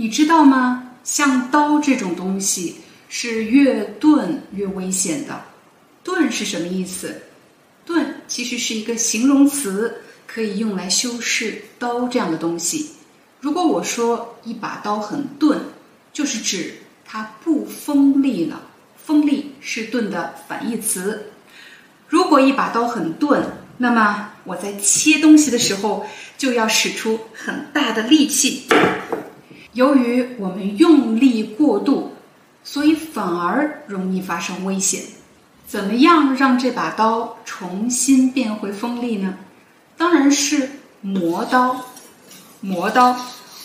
你知道吗？像刀这种东西是越钝越危险的。钝是什么意思？钝其实是一个形容词，可以用来修饰刀这样的东西。如果我说一把刀很钝，就是指它不锋利了。锋利是钝的反义词。如果一把刀很钝，那么我在切东西的时候就要使出很大的力气。由于我们用力过度，所以反而容易发生危险。怎么样让这把刀重新变回锋利呢？当然是磨刀。磨刀，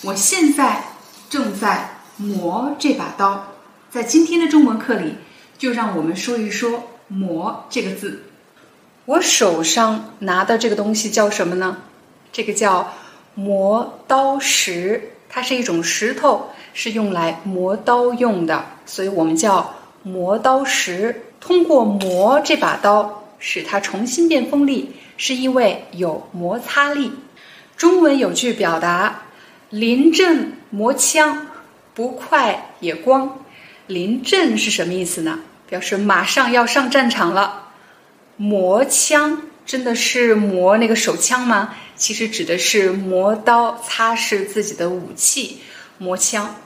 我现在正在磨这把刀。在今天的中文课里，就让我们说一说“磨”这个字。我手上拿的这个东西叫什么呢？这个叫磨刀石。它是一种石头，是用来磨刀用的，所以我们叫磨刀石。通过磨这把刀，使它重新变锋利，是因为有摩擦力。中文有句表达：“临阵磨枪，不快也光。”临阵是什么意思呢？表示马上要上战场了。磨枪。真的是磨那个手枪吗？其实指的是磨刀，擦拭自己的武器，磨枪。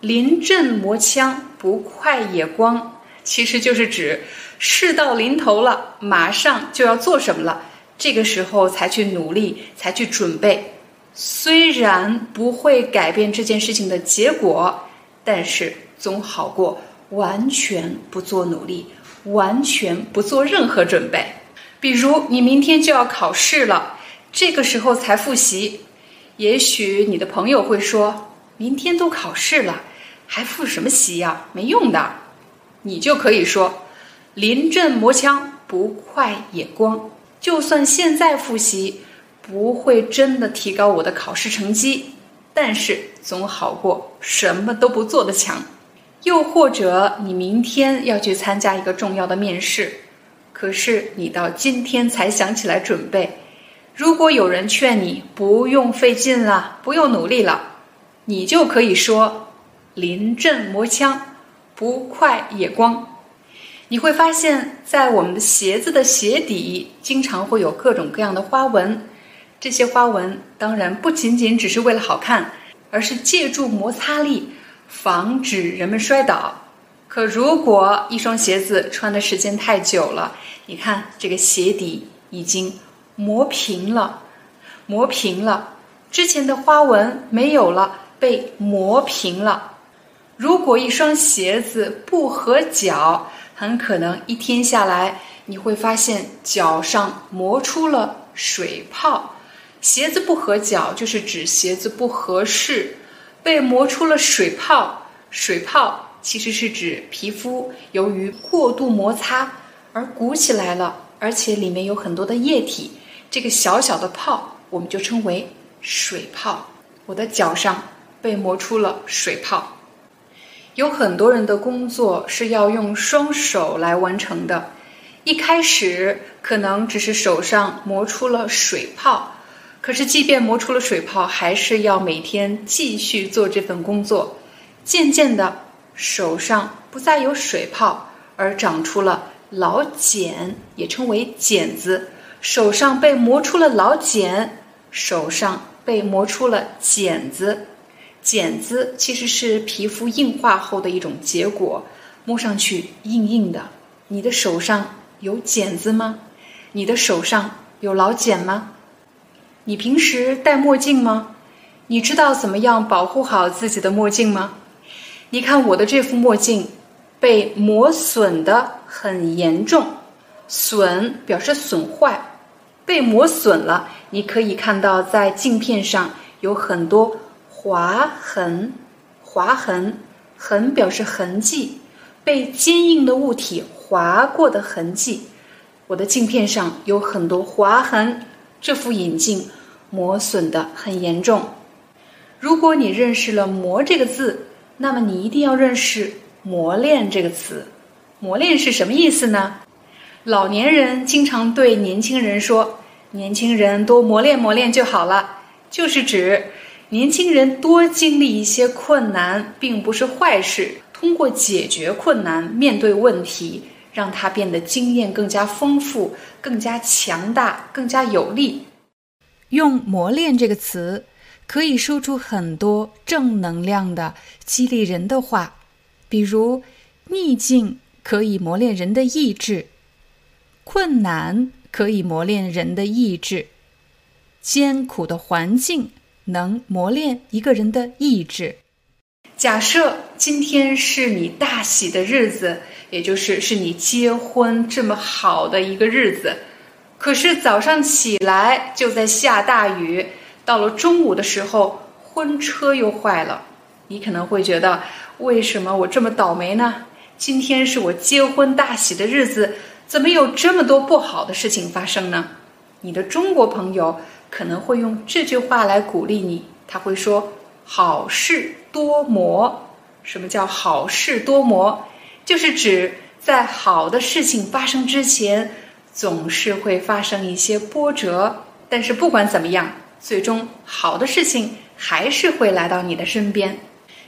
临阵磨枪，不快也光，其实就是指事到临头了，马上就要做什么了，这个时候才去努力，才去准备。虽然不会改变这件事情的结果，但是总好过完全不做努力，完全不做任何准备。比如你明天就要考试了，这个时候才复习，也许你的朋友会说：“明天都考试了，还复什么习呀？没用的。”你就可以说：“临阵磨枪，不快也光。就算现在复习，不会真的提高我的考试成绩，但是总好过什么都不做的强。”又或者你明天要去参加一个重要的面试。可是你到今天才想起来准备，如果有人劝你不用费劲了，不用努力了，你就可以说“临阵磨枪，不快也光”。你会发现在我们的鞋子的鞋底经常会有各种各样的花纹，这些花纹当然不仅仅只是为了好看，而是借助摩擦力防止人们摔倒。可如果一双鞋子穿的时间太久了，你看这个鞋底已经磨平了，磨平了，之前的花纹没有了，被磨平了。如果一双鞋子不合脚，很可能一天下来你会发现脚上磨出了水泡。鞋子不合脚就是指鞋子不合适，被磨出了水泡，水泡。其实是指皮肤由于过度摩擦而鼓起来了，而且里面有很多的液体，这个小小的泡我们就称为水泡。我的脚上被磨出了水泡。有很多人的工作是要用双手来完成的，一开始可能只是手上磨出了水泡，可是即便磨出了水泡，还是要每天继续做这份工作，渐渐的。手上不再有水泡，而长出了老茧，也称为茧子。手上被磨出了老茧，手上被磨出了茧子。茧子其实是皮肤硬化后的一种结果，摸上去硬硬的。你的手上有茧子吗？你的手上有老茧吗？你平时戴墨镜吗？你知道怎么样保护好自己的墨镜吗？你看我的这副墨镜，被磨损的很严重，损表示损坏，被磨损了。你可以看到在镜片上有很多划痕，划痕，痕表示痕迹，被坚硬的物体划过的痕迹。我的镜片上有很多划痕，这副眼镜磨损的很严重。如果你认识了“磨”这个字，那么你一定要认识“磨练”这个词。磨练是什么意思呢？老年人经常对年轻人说：“年轻人多磨练磨练就好了。”就是指年轻人多经历一些困难，并不是坏事。通过解决困难、面对问题，让他变得经验更加丰富、更加强大、更加有力。用“磨练”这个词，可以说出很多正能量的、激励人的话，比如逆境可以磨练人的意志。困难可以磨练人的意志，艰苦的环境能磨练一个人的意志。假设今天是你大喜的日子，也就是是你结婚这么好的一个日子，可是早上起来就在下大雨，到了中午的时候婚车又坏了，你可能会觉得为什么我这么倒霉呢？今天是我结婚大喜的日子。怎么有这么多不好的事情发生呢？你的中国朋友可能会用这句话来鼓励你，他会说：“好事多磨。”什么叫好事多磨？就是指在好的事情发生之前，总是会发生一些波折。但是不管怎么样，最终好的事情还是会来到你的身边。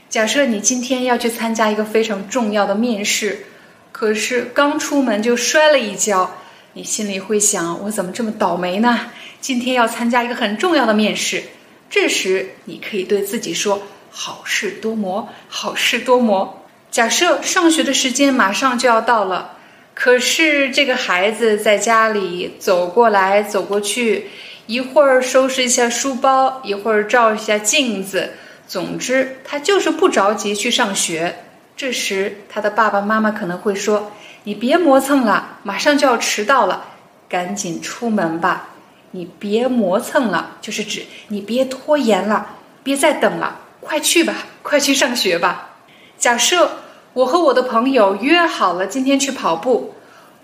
假设你今天要去参加一个非常重要的面试。可是刚出门就摔了一跤，你心里会想：我怎么这么倒霉呢？今天要参加一个很重要的面试，这时你可以对自己说：“好事多磨，好事多磨。”假设上学的时间马上就要到了，可是这个孩子在家里走过来走过去，一会儿收拾一下书包，一会儿照一下镜子，总之他就是不着急去上学。这时，他的爸爸妈妈可能会说：“你别磨蹭了，马上就要迟到了，赶紧出门吧。”你别磨蹭了，就是指你别拖延了，别再等了，快去吧，快去上学吧。假设我和我的朋友约好了今天去跑步，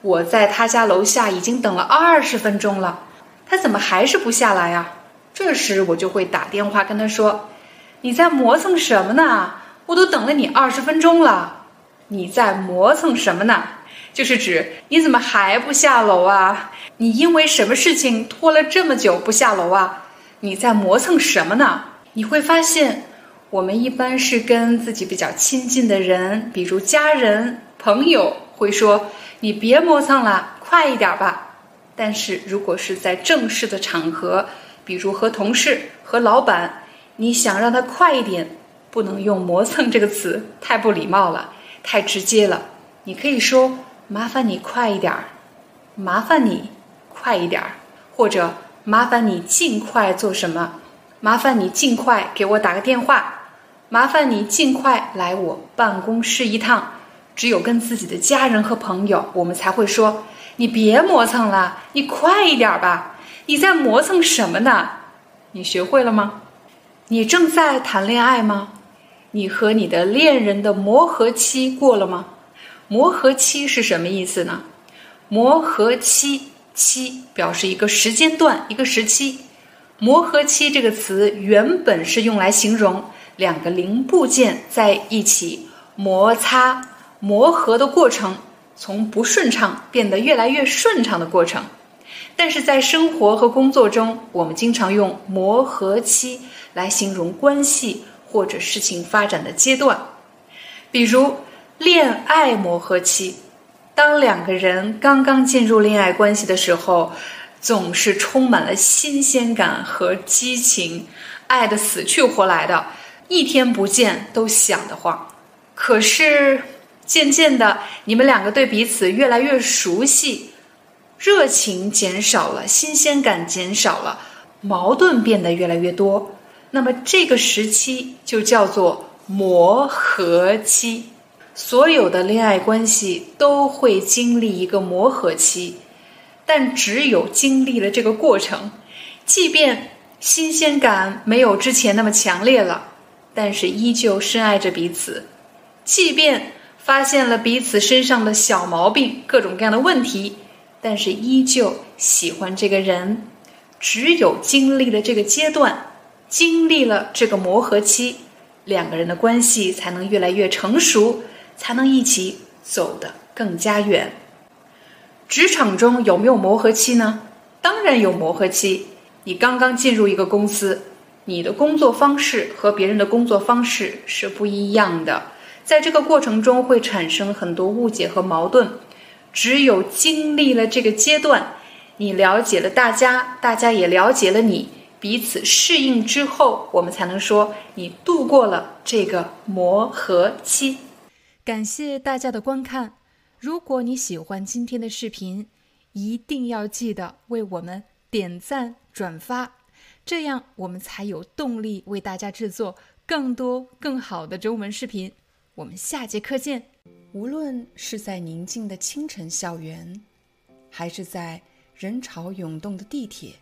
我在他家楼下已经等了二十分钟了，他怎么还是不下来呀？这时我就会打电话跟他说：“你在磨蹭什么呢？”我都等了你二十分钟了，你在磨蹭什么呢？就是指你怎么还不下楼啊？你因为什么事情拖了这么久不下楼啊？你在磨蹭什么呢？你会发现，我们一般是跟自己比较亲近的人，比如家人、朋友，会说你别磨蹭了，快一点吧。但是如果是在正式的场合，比如和同事、和老板，你想让他快一点。不能用“磨蹭”这个词，太不礼貌了，太直接了。你可以说：“麻烦你快一点儿，麻烦你快一点儿，或者麻烦你尽快做什么，麻烦你尽快给我打个电话，麻烦你尽快来我办公室一趟。”只有跟自己的家人和朋友，我们才会说：“你别磨蹭了，你快一点吧。”你在磨蹭什么呢？你学会了吗？你正在谈恋爱吗？你和你的恋人的磨合期过了吗？磨合期是什么意思呢？磨合期期表示一个时间段、一个时期。磨合期这个词原本是用来形容两个零部件在一起摩擦、磨合的过程，从不顺畅变得越来越顺畅的过程。但是在生活和工作中，我们经常用磨合期来形容关系。或者事情发展的阶段，比如恋爱磨合期，当两个人刚刚进入恋爱关系的时候，总是充满了新鲜感和激情，爱得死去活来的，一天不见都想得慌。可是渐渐的，你们两个对彼此越来越熟悉，热情减少了，新鲜感减少了，矛盾变得越来越多。那么这个时期就叫做磨合期，所有的恋爱关系都会经历一个磨合期，但只有经历了这个过程，即便新鲜感没有之前那么强烈了，但是依旧深爱着彼此。即便发现了彼此身上的小毛病、各种各样的问题，但是依旧喜欢这个人。只有经历了这个阶段，经历了这个磨合期，两个人的关系才能越来越成熟，才能一起走得更加远。职场中有没有磨合期呢？当然有磨合期。你刚刚进入一个公司，你的工作方式和别人的工作方式是不一样的，在这个过程中会产生很多误解和矛盾。只有经历了这个阶段，你了解了大家，大家也了解了你，彼此适应之后，我们才能说你度过了这个磨合期。感谢大家的观看。如果你喜欢今天的视频，一定要记得为我们点赞、转发，这样我们才有动力为大家制作更多更好的中文视频。我们下节课见。无论是在宁静的清晨校园，还是在人潮涌动的地铁，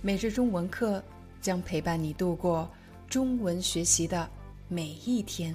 每日中文课将陪伴你度过中文学习的每一天。